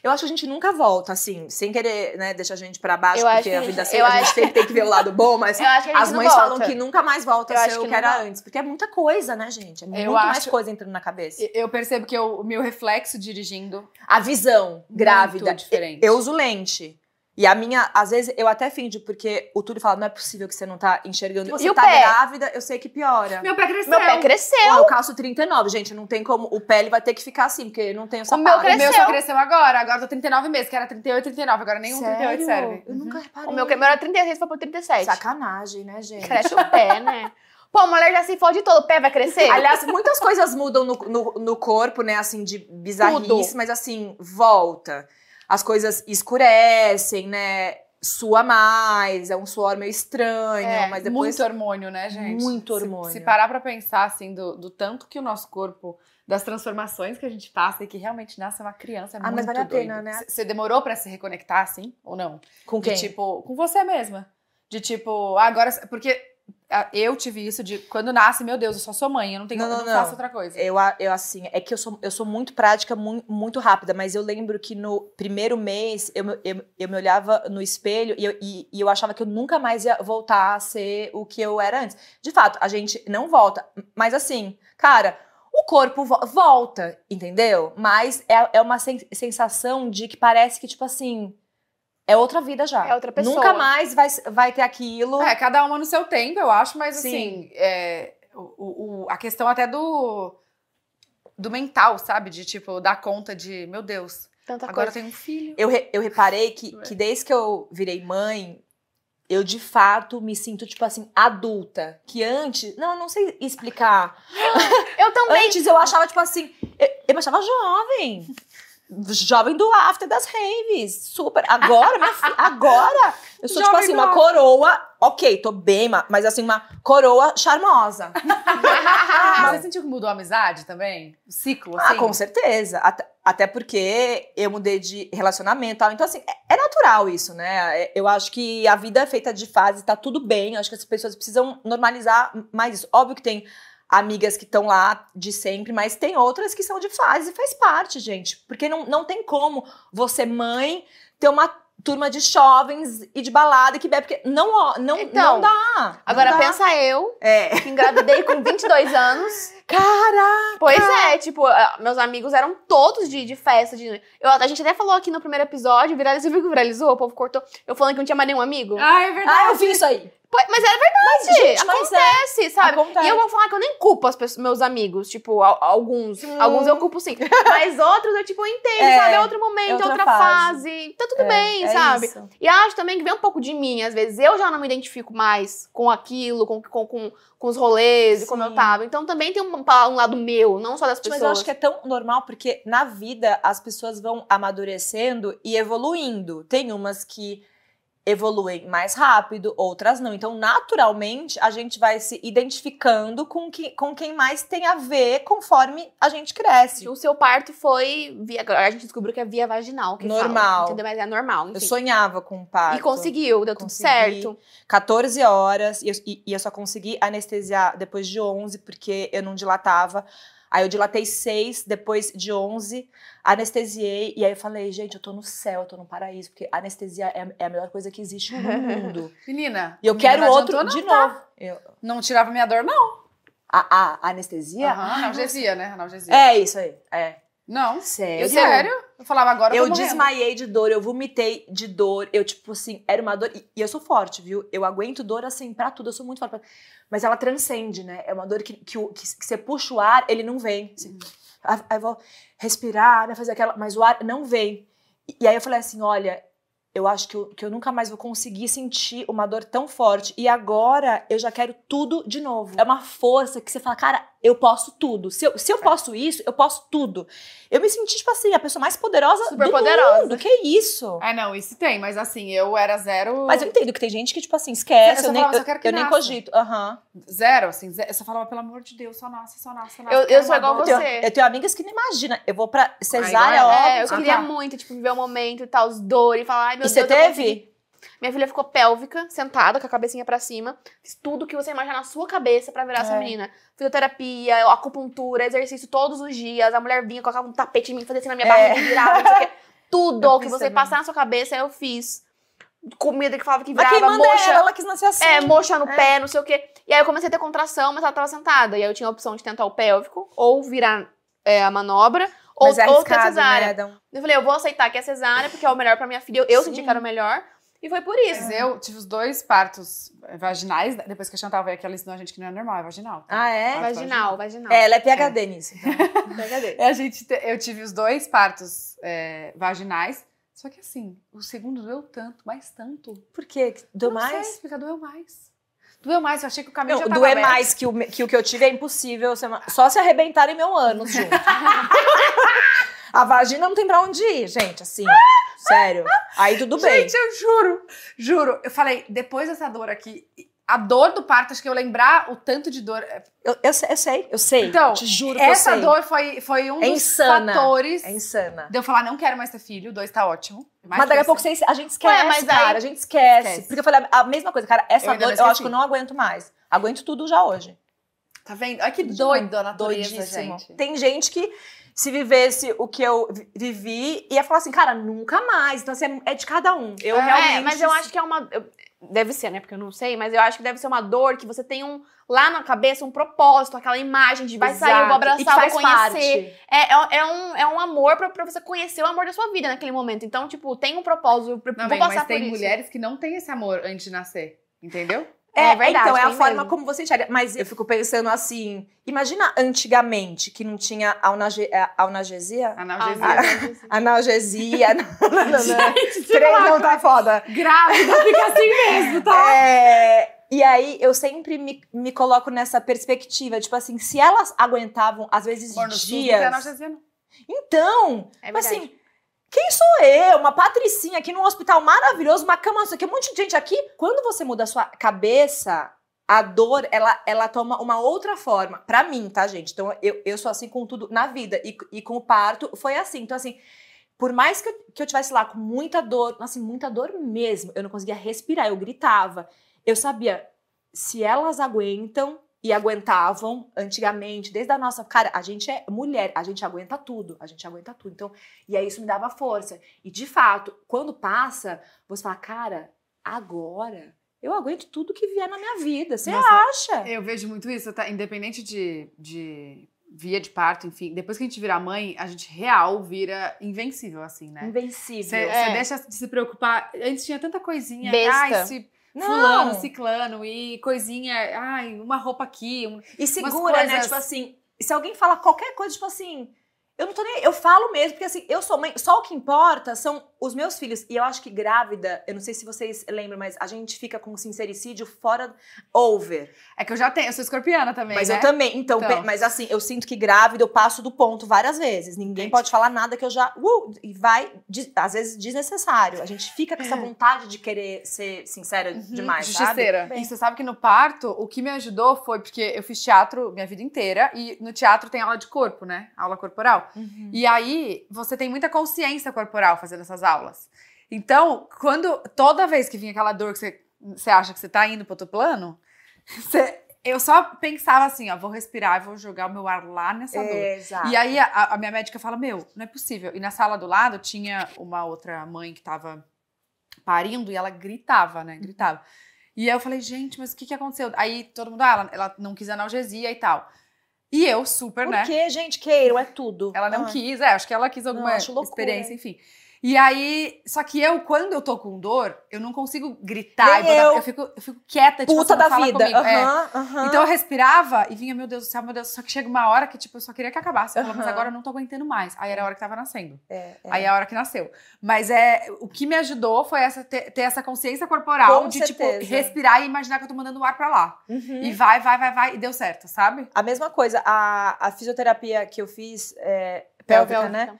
Eu acho que a gente nunca volta, assim, sem querer, né, deixar a gente pra baixo, Eu porque que a vida sempre, a gente sempre tem que ver o lado bom, mas as mães volta. falam que nunca mais volta Eu a ser que o que era volta. antes, porque é muita coisa, né, gente? É muito Eu mais acho- coisa entrando na cabeça. Eu percebo que eu- o meu reflexo dirigindo A visão grávida, muito diferente. eu uso lente. E a minha, às vezes, eu até finjo, porque o Túlio fala, não é possível que você não tá enxergando. Você E o tá pé? grávida, eu sei que piora. Meu pé cresceu. Meu pé cresceu. Ó, eu calço 39, gente, não tem como, o pé ele vai ter que ficar assim, porque não tem o sapato. meu O meu cresceu. só cresceu agora. Agora eu tô 39 meses, que era 38, 39. Agora nenhum 38 Sério? serve. Eu nunca reparei. O meu meu era 36, foi pro 37. Sacanagem, né, gente? Cresce o pé, né? Pô, a mulher já se fode todo, o pé vai crescer? Aliás, muitas coisas mudam no, no, no corpo, né? Assim, de bizarrice, Tudo. mas assim, volta. As coisas escurecem, né? Sua mais, é um suor meio estranho, É, mas depois. Muito hormônio, né, gente? Muito Se- hormônio. Se, parar pra pensar, assim, do, do tanto que o nosso corpo, das transformações que a gente passa e que realmente nasce uma criança, é Ah, mas muito vale a doido. pena, né? Você demorou pra se reconectar, assim, ou não? Com De quem? tipo, com você mesma. De tipo, ah, agora. Porque eu tive isso de quando nasce, meu Deus, eu só sou mãe, eu não tenho Não, eu não, não, faço outra coisa. Eu, eu assim, é que eu sou, eu sou muito prática, muito, muito rápida, mas eu lembro que no primeiro mês eu, me- eu, eu me olhava no espelho e eu, e, e eu achava que eu nunca mais ia voltar a ser o que eu era antes. De fato, a gente não volta, mas assim, cara, o corpo vo- volta, entendeu? Mas é, é uma sen- sensação de que parece que, tipo assim, é outra vida já. É outra pessoa. Nunca mais vai, vai ter aquilo. É, cada uma no seu tempo, eu acho, mas Sim. assim, é, o, o- a questão até do. Do mental, sabe? De tipo, dar conta de, meu Deus, Tanta agora eu coisa. tenho um filho. Eu, re- eu reparei que, que desde que eu virei mãe, eu de fato me sinto, tipo assim, adulta. Que antes. Não, eu não sei explicar. Eu também. Antes eu achava, tipo assim. Eu, eu me achava jovem. Jovem do after das raves. Super. Agora, minha filha, agora. Eu sou, tipo Jovem assim, do uma after. coroa. Ok, tô bem, ma- mas assim, uma coroa charmosa. Mas você sentiu que mudou a amizade também? O ciclo, assim? Ah, com certeza. Até, até porque eu mudei de relacionamento e tal. Então, assim, é, é natural isso, né? É- Eu acho que a vida é feita de fases, tá tudo bem. Eu acho que as pessoas precisam normalizar mais isso. Óbvio que tem amigas que estão lá de sempre, mas tem outras que são de fase e faz parte, gente. Porque não, não tem como você, mãe, ter uma turma de jovens e de balada que bebe, porque não, não, Então, não dá. Agora não dá. pensa eu, É. que engravidei com 22 anos. Caraca! Pois é, tipo, meus amigos eram todos de, de festa. De, eu, a gente até falou aqui no primeiro episódio, viralizou, viu que viralizou? O povo cortou. Eu falando que não tinha mais nenhum amigo. Ah, é verdade. Ah, eu vi isso aí. Mas era verdade, gente, mas é. acontece, sabe? Acontece. E eu vou falar que eu nem culpo as pessoas, meus amigos, tipo, al- alguns. Hum. Alguns eu culpo sim. Mas outros eu, tipo, eu entendo, É, sabe? É outro momento, é é outra outra, fase. fase. Tá tudo É, bem, é sabe? isso. E acho também que vem um pouco de mim. Às vezes eu já não me identifico mais com aquilo, com, com, com, com os rolês e como Sim. eu tava. Então também tem um, um lado meu, não só das pessoas. Mas eu acho que é tão normal porque na vida as pessoas vão amadurecendo e evoluindo. Tem umas que evoluem mais rápido, outras não. Então, naturalmente, a gente vai se identificando com, que, com quem mais tem a ver conforme a gente cresce. O seu parto foi via. agora A gente descobriu que é via vaginal. Que Normal. Fala, entendeu? Mas é normal. Eu Enfim. sonhava com um parto. E conseguiu, deu tudo Consegui. certo. 14 horas e eu, e- e eu só consegui anestesiar depois de 11 porque eu não dilatava. Aí eu dilatei 6, depois de 11, anestesiei. E aí eu falei, gente, eu tô no céu, eu tô no paraíso, porque anestesia é, a- é a melhor coisa que existe no mundo. Menina. E eu comigo quero outro adiantou, de tá? novo. Eu- Não tirava minha dor, não. a, a anestesia? Aham, analgesia, né? Analgesia. É isso aí. É. Não. Sério? Eu, sério? Eu falava agora eu Eu morrendo. desmaiei de dor, eu vomitei de dor. Eu, tipo assim, era uma dor. E, e eu sou forte, viu? Eu aguento dor assim pra tudo, eu sou muito forte. pra- Mas ela transcende, né? É uma dor que, que, que, que você puxa o ar, ele não vem. Assim, Aí aí eu vou respirar, né? Fazer aquela. Mas o ar não vem. E, e aí eu falei assim: olha, eu acho que eu, que eu nunca mais vou conseguir sentir uma dor tão forte. E agora eu já quero tudo de novo. É uma força que você fala, cara, eu posso tudo. Se eu, se eu posso isso, eu posso tudo. Eu me senti, tipo assim, a pessoa mais poderosa Super do poderosa. mundo. Que isso? É, não, isso tem, mas assim, eu era zero. Mas eu entendo que tem gente que, tipo assim, esquece. Eu Eu, nem, falava, eu, só quero que eu nem cogito. Aham. Zero, assim, zero. eu só falava, pelo amor de Deus, só nasce, só nasce, só nasce. Eu- eu sou igual dor. Eu, você. tenho- eu tenho amigas que não imaginam. Eu vou pra cesárea, igual óbvio. É, eu Ah, queria tá. muito, tipo, viver o momento e tal, os dor e falar, ai meu E você Deus, eu teve? Minha filha ficou pélvica, sentada, com a cabecinha pra cima. Fiz tudo que você imaginar na sua cabeça pra virar essa É. menina. Fisioterapia, acupuntura, exercício todos os dias. A mulher vinha, colocava um tapete em mim, fazia assim na minha É. barriga, virava, não sei o quê. Tudo Eu que você também. passar na sua cabeça, eu fiz. Comida que falava que Mas virava quem manda é mocha. ela, ela quis nascer assim. É, mocha no É. pé, não sei o quê. E aí eu comecei a ter contração, mas ela tava sentada. E aí eu tinha a opção de tentar o pélvico, ou virar é, a manobra, ou, Mas é ou ter cesárea. né? Eu falei, eu vou aceitar que é cesárea, porque é o melhor pra minha filha. Eu, eu senti que era o melhor. E foi por isso. Mas eu tive os dois partos vaginais, né? depois que a Chantal veio aqui, ela ensinou a gente que não é normal, é vaginal. Ah, é? Vaginal, vaginal. É, ela é PHD nisso. Então. PHD. É, a gente, te- eu tive os dois partos é, vaginais, só que assim, o segundo doeu tanto, mais tanto. Por quê? Deu Eu não sei mais? explicar, doeu mais. Doeu mais, eu achei que o caminho Não, já tava doer aberto. mais que o, que o que eu tive é impossível. Só se arrebentarem meu ânus junto. A vagina não tem pra onde ir, gente, assim. Sério. Aí tudo bem. Gente, eu juro, juro. Eu falei, depois dessa dor aqui, a dor do parto, acho que eu lembrar o tanto de dor. Eu, eu, sei- eu sei, eu sei. Então, te juro que eu Essa sei. dor foi, foi um É dos insana. fatores É insana. de eu falar, não quero mais ter filho, dois tá ótimo. Mais Mas daqui a pouco esse. você- a gente esquece, Ué, mas aí- cara. A gente esquece. Esquece. Porque eu falei a mesma coisa, cara. Essa Eu dor eu acho que eu não aguento mais. Aguento tudo já hoje. Tá vendo? Olha que doido a natureza, Doidíssimo. gente. Tem gente que se vivesse o que eu vi- vivi, ia falar assim, cara, nunca mais. Então, assim, é de cada um. Eu É, realmente. É, mas eu acho que é uma. eu- Deve ser, né? Porque eu não sei, mas eu acho que deve ser uma dor que você tem um lá na cabeça um propósito, aquela imagem de vai sair, eu vou. E abraçar, vou conhecer. É, é, é um, é um amor pra, pra você conhecer o amor da sua vida naquele momento. Então, tipo, tem um propósito. Não, vou bem, passar mas por tem isso. mulheres que não têm esse amor antes de nascer. Entendeu? É, É verdade, então, é a forma mesmo. como você enxerga. Mas eu fico pensando assim, imagina antigamente, que não tinha alnage, é, analgesia? Analgesia. Ah, Analgesia. não, não, não, não. Gente, Três não tá foda. grávida fica assim mesmo, tá? É, e aí, eu sempre me, me coloco nessa perspectiva, tipo assim, se elas aguentavam, às vezes, SUS não tem dias... analgesia, não. Então, É mas verdade. assim, quem sou eu? Uma patricinha aqui num hospital maravilhoso, uma cama, isso aqui, um monte de gente aqui. Quando você muda a sua cabeça, a dor, ela, ela toma uma outra forma. Pra mim, tá, gente? Então, eu, eu sou assim com tudo na vida. E, e com o parto, foi assim. Então, assim, por mais que eu, que eu tivesse lá com muita dor, assim, muita dor mesmo, eu não conseguia respirar, eu gritava. Eu sabia, se elas aguentam e aguentavam antigamente, desde a nossa. Cara, a gente é mulher, a gente aguenta tudo, a gente aguenta tudo. Então, e aí isso me dava força. E de fato, quando passa, você fala, cara, agora eu aguento tudo que vier na minha vida. Você acha? Eu vejo muito isso, tá? Independente de, de via de parto, enfim. Depois que a gente vira mãe, a gente real vira invencível, assim, né? Invencível. Você É. deixa de se preocupar. Antes tinha tanta coisinha. Besta. Não. fulano, ciclano, e coisinha. Ai, uma roupa aqui. um- E segura, né? coisas- Tipo assim, se alguém fala qualquer coisa, tipo assim, eu não tô nem. Eu falo mesmo, porque assim, eu sou mãe, só o que importa são os meus filhos. E eu acho que grávida, eu não sei se vocês lembram, mas a gente fica com sincericídio fora over. É que eu já tenho, eu sou escorpiana também. Mas né? eu também. Então, Então. mas assim, eu sinto que grávida eu passo do ponto várias vezes. Ninguém Gente. pode falar nada que eu já. Uh, e vai, de- às vezes, desnecessário. A gente fica com essa vontade de querer ser sincera demais, sabe? Justiceira. E você sabe que no parto, o que me ajudou foi porque eu fiz teatro minha vida inteira e no teatro tem aula de corpo, né? Aula corporal. Uhum. E aí você tem muita consciência corporal fazendo essas aulas. Então, quando toda vez que vinha aquela dor que você, você acha que você tá indo pro outro plano, você- eu só pensava assim, ó, vou respirar e vou jogar o meu ar lá nessa dor. Exato. E aí a, a minha médica fala: Meu, não é possível. E na sala do lado tinha uma outra mãe que tava parindo e ela gritava, né? Gritava. E aí eu falei: Gente, mas o que, que aconteceu? Aí todo mundo, ah, ela, ela não quis analgesia e tal. E eu, super, Por né? que, gente? Queiram, é tudo. Ela não Ah. quis, é, acho que ela quis alguma Não, experiência, enfim. E aí, só que eu, quando eu tô com dor, eu não consigo gritar. Eu. eu. fico, eu fico quieta, tipo, Puta assim, da vida. comigo. É. Aham. Então eu respirava e vinha, meu Deus do céu, meu Deus. Só que chega uma hora que, tipo, eu só queria que acabasse. Eu falava, mas agora eu não tô aguentando mais. Aí era a hora que tava nascendo. É, é. Aí é a hora que nasceu. Mas é o que me ajudou foi essa, ter, ter essa consciência corporal Com de, certeza. tipo, respirar e imaginar que eu tô mandando o ar pra lá. Uhum. E vai, vai, vai, vai. E deu certo, sabe? A mesma coisa, a, a fisioterapia que eu fiz, é, pélvica, Pélvica. né?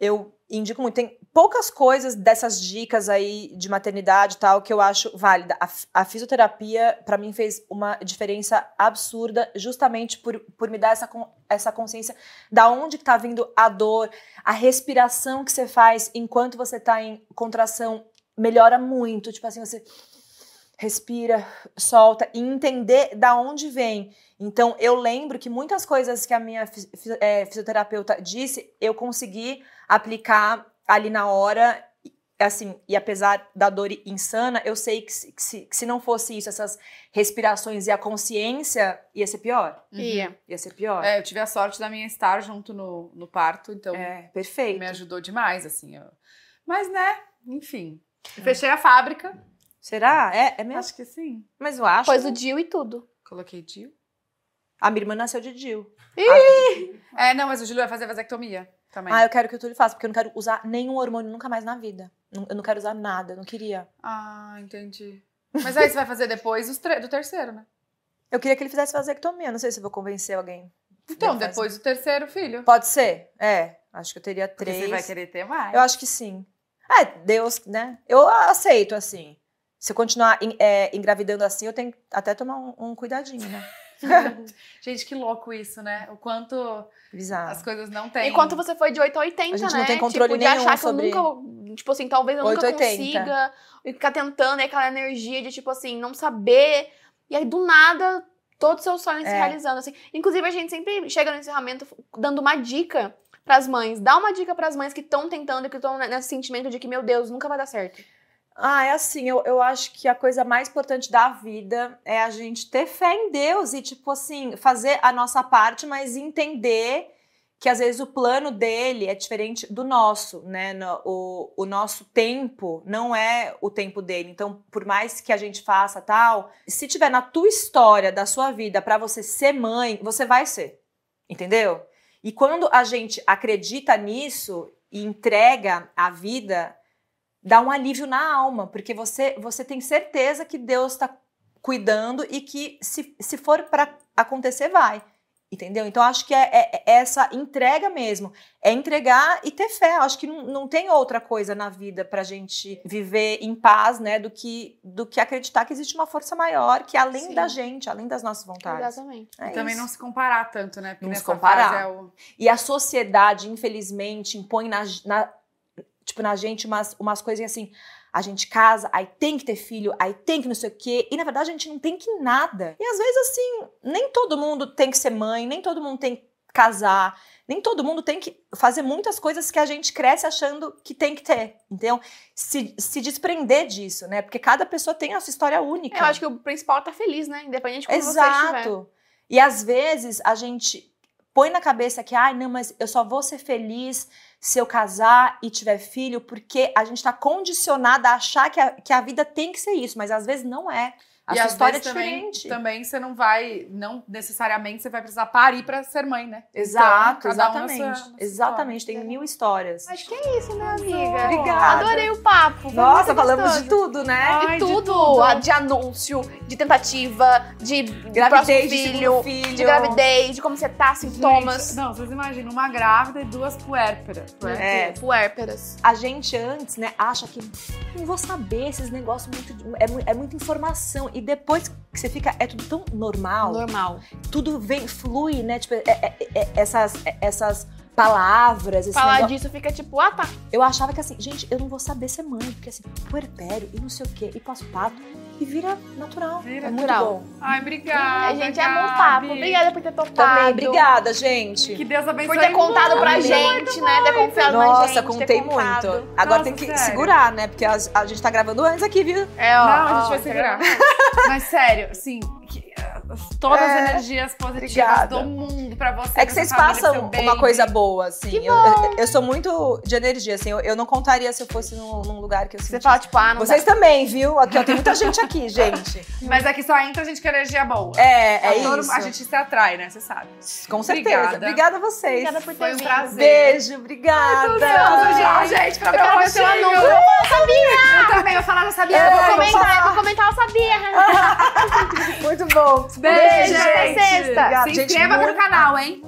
Eu indico muito. Tem poucas coisas dessas dicas aí de maternidade e tal que eu acho válida. A, a fisioterapia, pra mim, fez uma diferença absurda, justamente por, por me dar essa, essa consciência da onde que tá vindo a dor, a respiração que você faz enquanto você tá em contração melhora muito. Tipo assim, você respira, solta e entender da onde vem. Então, eu lembro que muitas coisas que a minha eh, fisioterapeuta disse, eu consegui aplicar ali na hora. Assim, e apesar da dor insana, eu sei que se, que se, que se não fosse isso, essas respirações e a consciência, ia ser pior. Ia. Ia ser pior. É, eu tive a sorte da minha estar junto no, no parto, então É, perfeito. me ajudou demais, assim. eu- Mas, né, enfim. Fechei a fábrica. Será? É, é mesmo? Acho que sim. Mas eu acho. Pôs o Dil e tudo. Coloquei Dil. A minha irmã nasceu de Dil. É, não, mas o Júlio vai fazer vasectomia também. Ah, eu quero que o Túlio faça, porque eu não quero usar nenhum hormônio nunca mais na vida. Eu não quero usar nada, eu não queria. Ah, entendi. Mas aí você vai fazer depois do terceiro, né? Eu queria que ele fizesse vasectomia, não sei se eu vou convencer alguém. Então, fazer. depois do terceiro filho. Pode ser? É, acho que eu teria Porque três. você vai querer ter mais. Eu acho que sim. É, Deus, né? Eu aceito, assim. Se eu continuar é, engravidando assim, eu tenho que até tomar um, um cuidadinho, né? Gente, que louco isso, né? O quanto Bizarro. as coisas não têm. Enquanto você foi de 8 a 80, A gente né? não tem controle tipo, de nenhum achar sobre- que eu nunca. Tipo assim, talvez eu 8 a nunca 80. consiga. E ficar tentando, e aquela energia de, tipo assim, não saber. E aí, do nada, todos os seus sonhos se É. realizando. Assim. Inclusive, a gente sempre chega no encerramento dando uma dica pras mães. Dá uma dica pras mães que estão tentando e que estão nesse sentimento de que, meu Deus, nunca vai dar certo. Ah, é assim, eu, eu acho que a coisa mais importante da vida é a gente ter fé em Deus e, tipo assim, fazer a nossa parte, mas entender que às vezes o plano dele é diferente do nosso, né? No- o, o nosso tempo não é o tempo dele. Então, por mais que a gente faça tal, se tiver na tua história da sua vida pra você ser mãe, você vai ser. Entendeu? E quando a gente acredita nisso e entrega a vida, dá um alívio na alma, porque você, você tem certeza que Deus está cuidando e que se, se for para acontecer, vai. Entendeu? Então, acho que é, é- é essa entrega mesmo. É entregar e ter fé. Acho que não, não tem outra coisa na vida pra gente viver em paz, né? Do que, do que acreditar que existe uma força maior, que é além Sim. da gente, além das nossas vontades. Exatamente. É E também não se comparar tanto, né? Porque Não se comparar. é o... E a sociedade, infelizmente, impõe na, na- tipo, na gente umas, umas coisinhas assim. A gente casa, aí tem que ter filho, aí tem que não sei o quê. E na verdade a gente não tem que nada. E às vezes, assim, nem todo mundo tem que ser mãe, nem todo mundo tem que casar, nem todo mundo tem que fazer muitas coisas que a gente cresce achando que tem que ter. Então, se, se desprender disso, né? Porque cada pessoa tem a sua história única. Eu acho que o principal é estar feliz, né? Independente de como você estiver. Exato. E às vezes a gente põe na cabeça que, ai, não, mas eu só vou ser feliz se eu casar e tiver filho, porque a gente tá condicionada a achar que a, que a vida tem que ser isso, mas às vezes não é. A e sua história é também, diferente. também você não vai, não necessariamente você vai precisar parir pra ser mãe, né? Exato, Então, cada um exatamente. exatamente, história. tem mil histórias. Acho que é isso, né, amiga? Obrigada. Adorei o papo. foi Nossa, falamos gostoso. de tudo, né? Ai, de de tudo, tudo. a- de anúncio, de tentativa, de Gravidez, de filho. de gravidez, de como você tá, sintomas. Gente, não, vocês imaginam uma grávida e duas puérperas. É. Puérperas. A gente antes, né, acha que não vou saber esses negócios muito. É, é muita informação. E depois que você fica. É tudo tão normal. Normal. tudo vem, flui, né? Tipo, é- é- é- essas, é- essas palavras, esse Falar negócio. disso fica tipo, ah tá. Eu achava que assim, gente, eu não vou saber ser mãe, porque assim, puerpério e não sei o quê, e pós-parto, e vira natural. Vira é natural. muito bom. Ai, obrigada. a gente amou o Gabi. papo. Obrigada por ter topado. Também, obrigada, gente. Que Deus abençoe. Por ter contado pra muito. gente, né? Ter confiado na Nossa, gente. ter contei muito. Agora Nossa, tem que sério. segurar, né? Porque a, a gente tá gravando antes aqui, viu? É, ó. Não, a gente ó, vai segurar. Mas sério, assim, todas É. as energias positivas Obrigada. do mundo pra você. É que vocês passam uma coisa boa, assim. Que Eu, eu, eu sou muito de energia, assim. Eu, eu não contaria se eu fosse num, num lugar que eu Você sentisse. fala, tipo, ah, não Vocês também, viu? Aqui, ó, tem muita gente aqui, gente. Mas aqui só entra gente com energia boa. É, é Todo- isso. A gente se atrai, né? Você sabe. Com certeza. Obrigada. Obrigada a vocês. Obrigada por ter Foi um vindo. prazer. Beijo, obrigada. Ansiosa já, gente, pra Eu ver o seu anúncio. Eu sabia? Eu também, eu falar, não sabia. É, Eu vou comentar, falar. eu vou comentar, eu sabia. Muito bom. Beijo, Beijo gente. Até sexta. Se inscreva muito... no canal, hein?